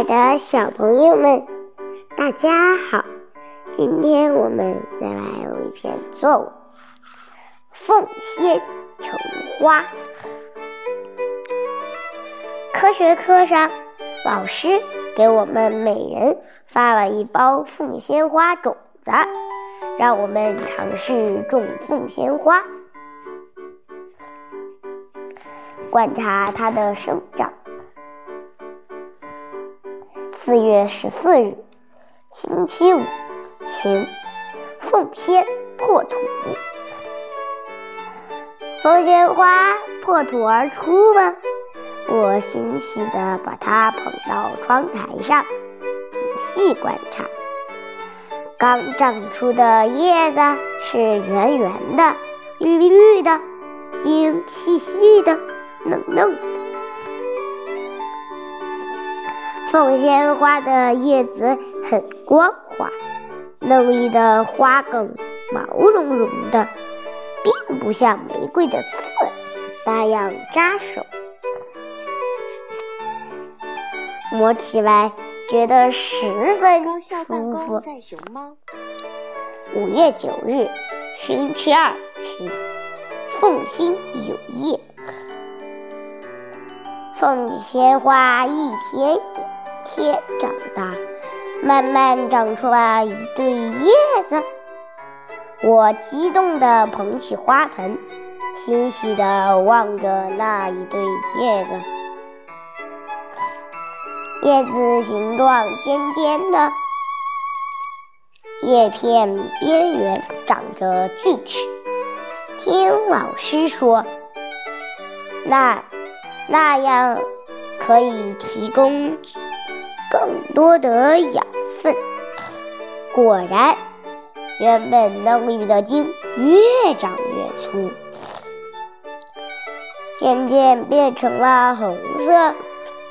爱的小朋友们，大家好！今天我们再来有一篇作文《凤仙成花》。科学课上，老师给我们每人发了一包凤仙花种子，让我们尝试种凤仙花，观察它的生长。四月十四日，星期五，晴。凤仙破土，凤仙花破土而出吗。我欣喜地把它捧到窗台上，仔细观察。刚长出的叶子是圆圆的、绿绿的、茎细细的、嫩嫩的。凤仙花的叶子很光滑，嫩绿的花梗毛茸茸的，并不像玫瑰的刺那样扎手，摸起来觉得十分舒服。五月九日，星期二，晴。凤心有叶，凤仙花一天。天长大，慢慢长出了一对叶子。我激动地捧起花盆，欣喜地望着那一对叶子。叶子形状尖尖的，叶片边缘长着锯齿。听老师说，那那样可以提供。更多的养分。果然，原本嫩绿的茎越长越粗，渐渐变成了红色，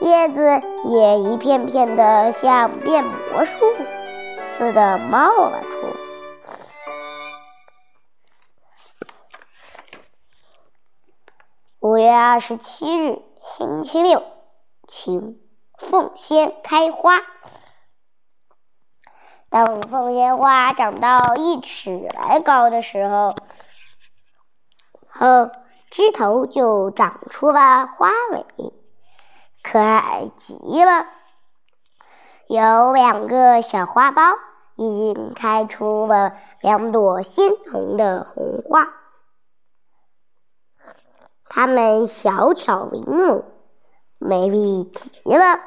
叶子也一片片的像变魔术似的冒了出来。五月二十七日，星期六，晴。凤仙开花。当凤仙花长到一尺来高的时候，后枝头就长出了花尾，可爱极了。有两个小花苞，已经开出了两朵鲜红的红花，它们小巧玲珑，美丽极了。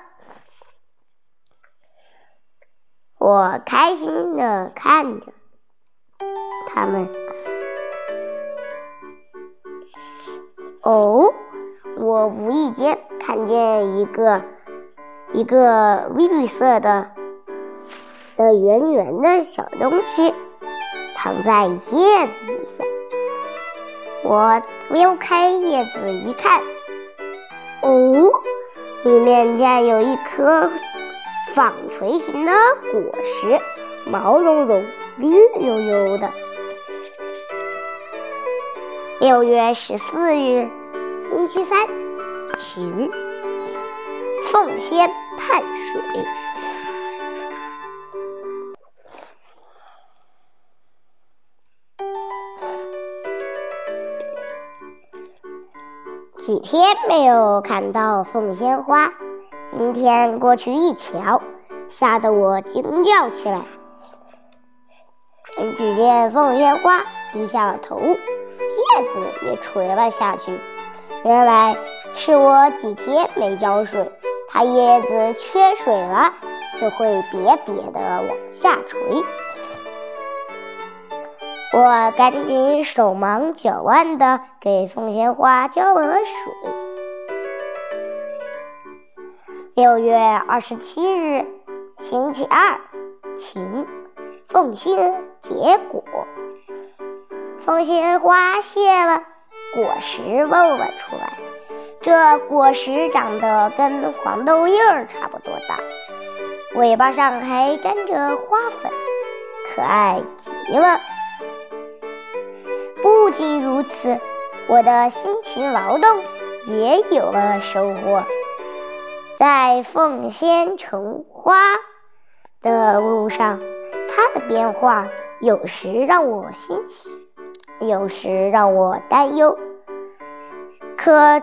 我开心的看着他们。哦，我无意间看见一个一个绿色的的圆圆的小东西藏在叶子底下。我撩开叶子一看，哦，里面竟然有一颗。纺锤形的果实，毛茸茸、绿油油的。六月十四日，星期三，晴。奉先盼水。几天没有看到凤仙花。今天过去一瞧，吓得我惊叫起来。只见凤仙花低下了头，叶子也垂了下去。原来是我几天没浇水，它叶子缺水了，就会瘪瘪的往下垂。我赶紧手忙脚乱的给凤仙花浇了水。六月二十七日，星期二，晴。凤仙结果，凤仙花谢了，果实露了出来。这果实长得跟黄豆叶儿差不多大，尾巴上还沾着花粉，可爱极了。不仅如此，我的辛勤劳动也有了收获。在凤仙成花的路上，它的变化有时让我欣喜，有时让我担忧。可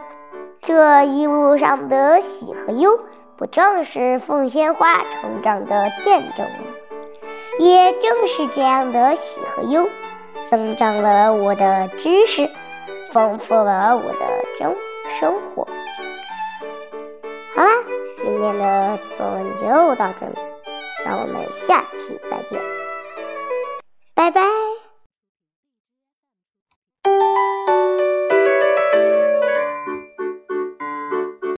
这一路上的喜和忧，不正是凤仙花成长的见证吗？也正是这样的喜和忧，增长了我的知识，丰富了我的生生活。好啦，今天的作文就到这里，让我们下期再见，拜拜。